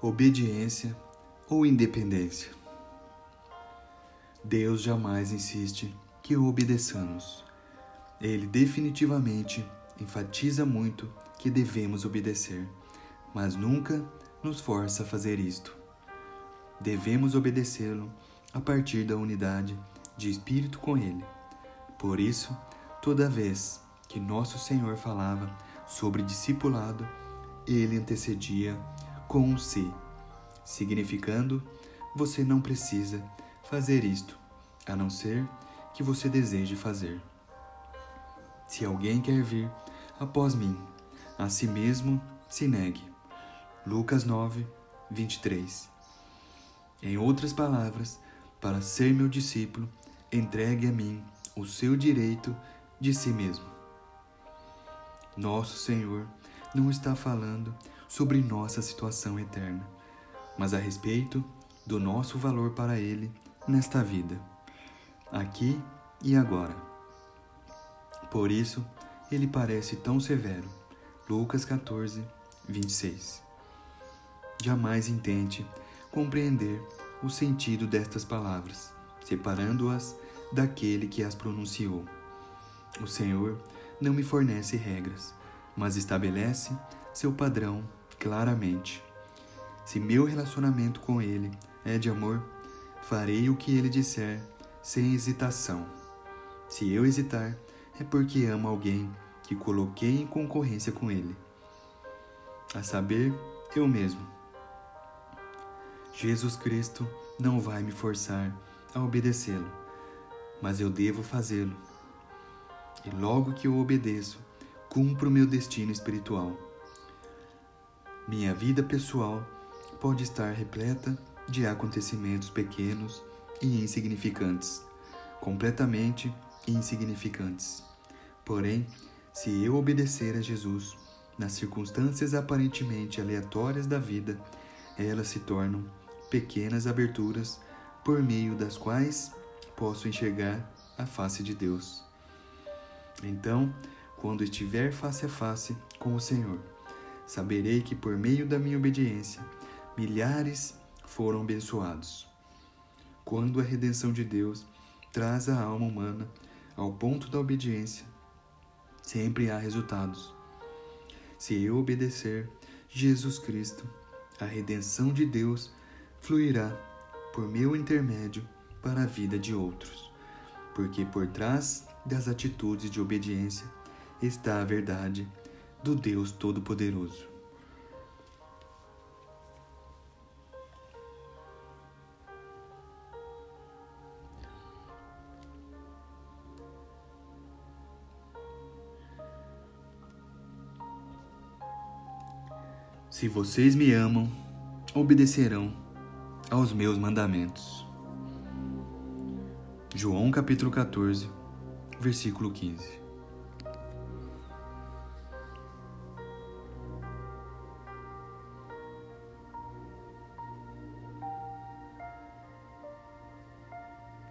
obediência ou independência. Deus jamais insiste que o obedeçamos. Ele definitivamente enfatiza muito que devemos obedecer, mas nunca nos força a fazer isto. Devemos obedecê-lo a partir da unidade de espírito com Ele. Por isso, toda vez que nosso Senhor falava sobre discipulado, ele antecedia com um se, significando você não precisa fazer isto, a não ser que você deseje fazer. Se alguém quer vir após mim, a si mesmo se negue. Lucas 9, 23. Em outras palavras, para ser meu discípulo, entregue a mim o seu direito de si mesmo. Nosso Senhor não está falando sobre nossa situação eterna, mas a respeito do nosso valor para Ele nesta vida, aqui e agora. Por isso, ele parece tão severo. Lucas 14, 26. Jamais intente compreender o sentido destas palavras, separando-as daquele que as pronunciou. O Senhor não me fornece regras, mas estabelece seu padrão claramente. Se meu relacionamento com Ele é de amor, farei o que Ele disser sem hesitação. Se eu hesitar, é porque amo alguém que coloquei em concorrência com Ele. A saber, eu mesmo. Jesus Cristo não vai me forçar a obedecê-lo, mas eu devo fazê-lo. E logo que eu obedeço, cumpro meu destino espiritual. Minha vida pessoal pode estar repleta de acontecimentos pequenos e insignificantes, completamente insignificantes. Porém, se eu obedecer a Jesus, nas circunstâncias aparentemente aleatórias da vida, elas se tornam pequenas aberturas por meio das quais posso enxergar a face de Deus. Então, quando estiver face a face com o Senhor, saberei que por meio da minha obediência, milhares foram abençoados. Quando a redenção de Deus traz a alma humana ao ponto da obediência, sempre há resultados. Se eu obedecer Jesus Cristo, a redenção de Deus fluirá por meu intermédio para a vida de outros, porque por trás das atitudes de obediência está a verdade do Deus Todo-Poderoso. Se vocês me amam, obedecerão aos meus mandamentos. João capítulo 14, versículo 15.